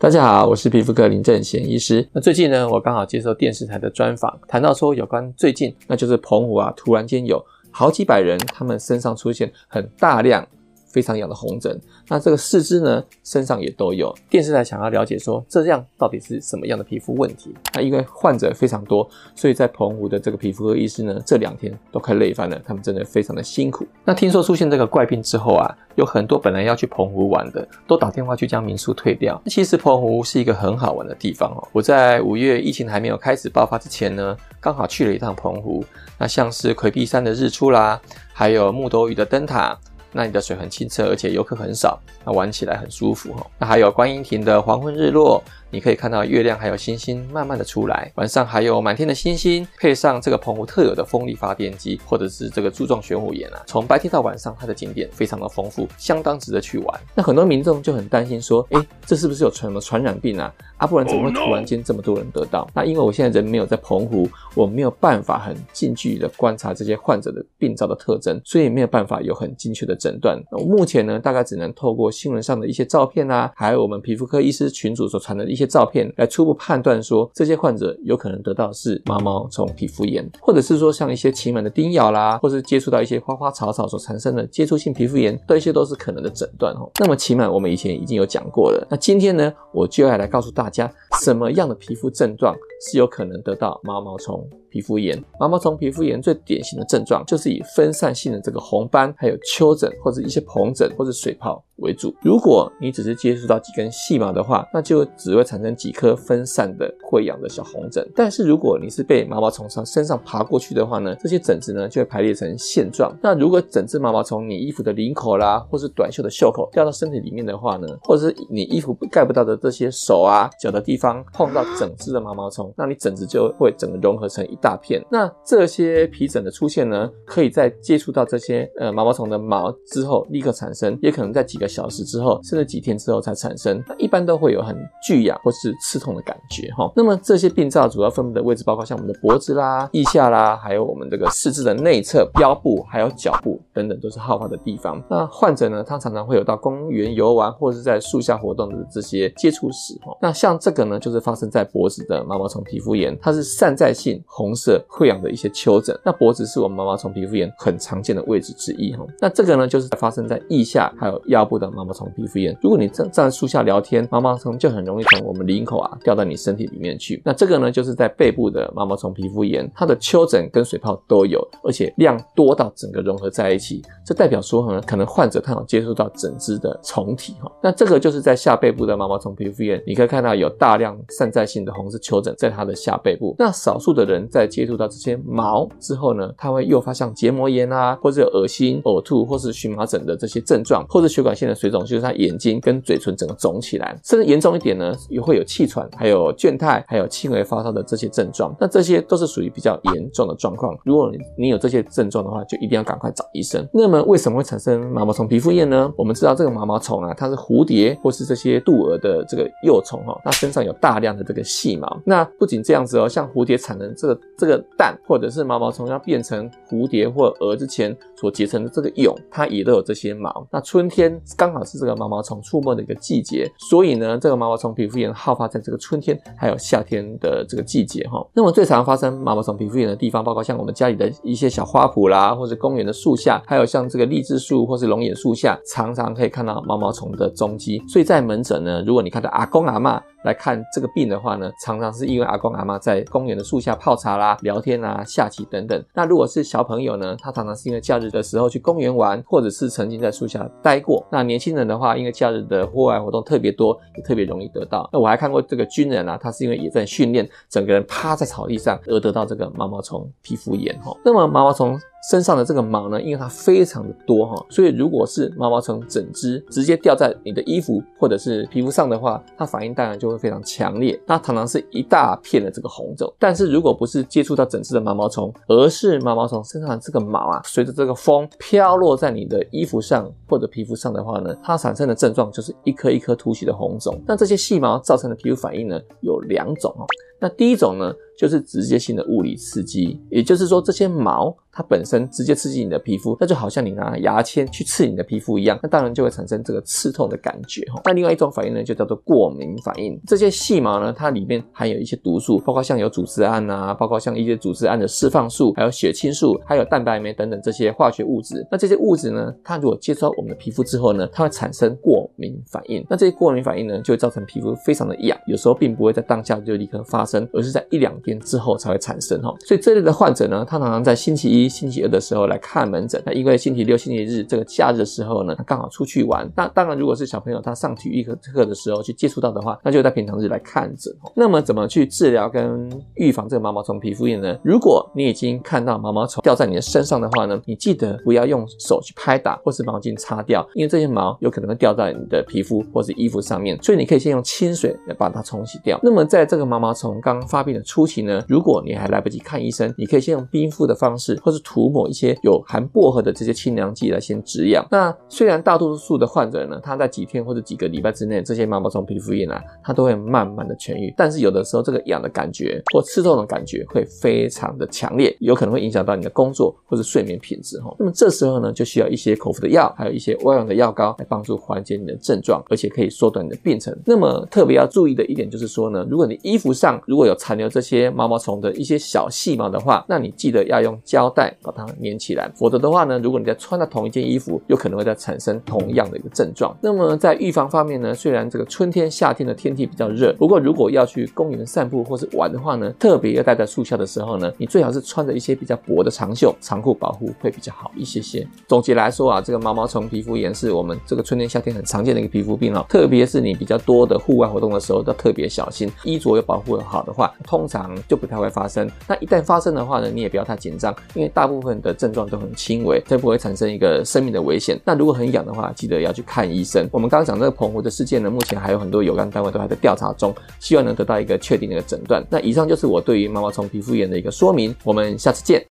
大家好，我是皮肤科林正贤医师。那最近呢，我刚好接受电视台的专访，谈到说有关最近，那就是澎湖啊，突然间有好几百人，他们身上出现很大量。非常痒的红疹，那这个四肢呢，身上也都有。电视台想要了解说，这样到底是什么样的皮肤问题？那因为患者非常多，所以在澎湖的这个皮肤科医师呢，这两天都快累翻了，他们真的非常的辛苦。那听说出现这个怪病之后啊，有很多本来要去澎湖玩的，都打电话去将民宿退掉。其实澎湖是一个很好玩的地方哦。我在五月疫情还没有开始爆发之前呢，刚好去了一趟澎湖。那像是魁壁山的日出啦，还有木斗屿的灯塔。那里的水很清澈，而且游客很少，那玩起来很舒服哈。那还有观音亭的黄昏日落。你可以看到月亮还有星星慢慢的出来，晚上还有满天的星星，配上这个澎湖特有的风力发电机，或者是这个柱状玄武岩啊，从白天到晚上，它的景点非常的丰富，相当值得去玩。那很多民众就很担心说，哎，这是不是有传什么传染病啊？啊，不然怎么会突然间这么多人得到？那因为我现在人没有在澎湖，我没有办法很近距离的观察这些患者的病灶的特征，所以没有办法有很精确的诊断。目前呢，大概只能透过新闻上的一些照片啊，还有我们皮肤科医师群组所传的一一些照片来初步判断说，这些患者有可能得到是毛毛虫皮肤炎，或者是说像一些禽螨的叮咬啦，或是接触到一些花花草草所产生的接触性皮肤炎，这些都是可能的诊断哦。那么禽螨我们以前已经有讲过了，那今天呢，我就要来告诉大家什么样的皮肤症状是有可能得到毛毛虫皮肤炎。毛毛虫皮肤炎最典型的症状就是以分散性的这个红斑，还有丘疹或者一些红疹或者水泡为主。如果你只是接触到几根细毛的话，那就只会产生几颗分散的溃疡的小红疹。但是如果你是被毛毛虫从身上爬过去的话呢，这些疹子呢就会排列成线状。那如果整只毛毛虫你衣服的领口啦，或是短袖的袖口掉到身体里面的话呢，或者是你衣服盖不到的这些手啊脚的地方碰到整只的毛毛虫，那你疹子就会整个融合成一大片。那这些皮疹的出现呢，可以在接触到这些呃毛毛虫的毛之后立刻产生，也可能在几个小时之后，甚至几天之后才产生。那一般都会有很剧痒或是刺痛的感觉哈。那么这些病灶主要分布的位置包括像我们的脖子啦、腋下啦，还有我们这个四肢的内侧、腰部，还有脚部等等都是好发的地方。那患者呢，他常常会有到公园游玩或是在树下活动的这些接触史哈。那像这个呢，就是发生在脖子的毛毛虫皮肤炎，它是散在性红色溃疡的一些丘疹。那脖子是我们毛毛虫皮肤炎很常见的位置之一哈。那这个呢，就是发生在腋下还有腰部的毛毛虫皮肤炎。如果你站站在树下聊天，毛毛虫就很容易从我们领口啊掉到你身体里面去。那这个呢，就是在背部的毛毛虫皮肤炎，它的丘疹跟水泡都有，而且量多到整个融合在一起。这代表说呢，可能患者他有接触到整只的虫体哈。那这个就是在下背部的毛毛虫皮肤炎，你可以看到有大量散在性的红色丘疹在它的下背部。那少数的人在接触到这些毛之后呢，它会诱发像结膜炎啊，或者有恶心、呕吐，或是荨麻疹的这些症状，或者血管性的水肿，就是他眼睛跟嘴唇整个肿起来，甚至严重一点呢，也会有气喘，还有倦怠，还有轻微发烧的这些症状。那这些都是属于比较严重的状况。如果你你有这些症状的话，就一定要赶快找医生。那么为什么会产生毛毛虫皮肤炎呢？我们知道这个毛毛虫啊，它是蝴蝶或是这些渡蛾的这个幼虫哈，它身上有有大量的这个细毛。那不仅这样子哦，像蝴蝶产的这个这个蛋，或者是毛毛虫要变成蝴蝶或蛾之前所结成的这个蛹，它也都有这些毛。那春天刚好是这个毛毛虫出没的一个季节，所以呢，这个毛毛虫皮肤炎好发在这个春天还有夏天的这个季节哈。那么最常发生毛毛虫皮肤炎的地方，包括像我们家里的一些小花圃啦，或者公园的树下，还有像这个荔枝树或是龙眼树下，常常可以看到毛毛虫的踪迹。所以在门诊呢，如果你看到阿公阿嬷来看这个病的话呢，常常是因为阿公阿妈在公园的树下泡茶啦、聊天啊、下棋等等。那如果是小朋友呢，他常常是因为假日的时候去公园玩，或者是曾经在树下待过。那年轻人的话，因为假日的户外活动特别多，也特别容易得到。那我还看过这个军人啊，他是因为也在训练，整个人趴在草地上而得到这个毛毛虫皮肤炎哈。那么毛毛虫。身上的这个毛呢，因为它非常的多哈，所以如果是毛毛虫整只直接掉在你的衣服或者是皮肤上的话，它反应当然就会非常强烈。那常常是一大片的这个红肿。但是如果不是接触到整只的毛毛虫，而是毛毛虫身上的这个毛啊，随着这个风飘落在你的衣服上或者皮肤上的话呢，它产生的症状就是一颗一颗凸起的红肿。那这些细毛造成的皮肤反应呢，有两种哦。那第一种呢，就是直接性的物理刺激，也就是说这些毛。它本身直接刺激你的皮肤，那就好像你拿牙签去刺你的皮肤一样，那当然就会产生这个刺痛的感觉哈。那另外一种反应呢，就叫做过敏反应。这些细毛呢，它里面含有一些毒素，包括像有组织胺啊，包括像一些组织胺的释放素，还有血清素，还有蛋白酶等等这些化学物质。那这些物质呢，它如果接触到我们的皮肤之后呢，它会产生过敏反应。那这些过敏反应呢，就会造成皮肤非常的痒，有时候并不会在当下就立刻发生，而是在一两天之后才会产生哈。所以这类的患者呢，他常常在星期一、星期二的时候来看门诊，那因为星期六、星期日这个假日的时候呢，他刚好出去玩。那当然，如果是小朋友他上体育课课的时候去接触到的话，那就在平常日来看诊。那么怎么去治疗跟预防这个毛毛虫皮肤炎呢？如果你已经看到毛毛虫掉在你的身上的话呢，你记得不要用手去拍打或是毛巾擦掉，因为这些毛有可能会掉在你的皮肤或是衣服上面，所以你可以先用清水来把它冲洗掉。那么在这个毛毛虫刚发病的初期呢，如果你还来不及看医生，你可以先用冰敷的方式或是涂抹。一些有含薄荷的这些清凉剂来先止痒。那虽然大多数的患者呢，他在几天或者几个礼拜之内，这些毛毛虫皮肤炎啊，他都会慢慢的痊愈。但是有的时候，这个痒的感觉或刺痛的感觉会非常的强烈，有可能会影响到你的工作或者睡眠品质哈。那么这时候呢，就需要一些口服的药，还有一些外用的药膏来帮助缓解你的症状，而且可以缩短你的病程。那么特别要注意的一点就是说呢，如果你衣服上如果有残留这些毛毛虫的一些小细毛的话，那你记得要用胶带把它。粘起来，否则的话呢，如果你在穿的同一件衣服，有可能会再产生同样的一个症状。那么在预防方面呢，虽然这个春天、夏天的天气比较热，不过如果要去公园散步或是玩的话呢，特别要待在树下的时候呢，你最好是穿着一些比较薄的长袖长裤保护会比较好一些些。总结来说啊，这个毛毛虫皮肤炎是我们这个春天、夏天很常见的一个皮肤病哦，特别是你比较多的户外活动的时候，要特别小心，衣着要保护好好的话，通常就不太会发生。那一旦发生的话呢，你也不要太紧张，因为大部分的症状都很轻微，才不会产生一个生命的危险。那如果很痒的话，记得要去看医生。我们刚刚讲这个澎湖的事件呢，目前还有很多有关单位都还在调查中，希望能得到一个确定的诊断。那以上就是我对于毛毛虫皮肤炎的一个说明。我们下次见。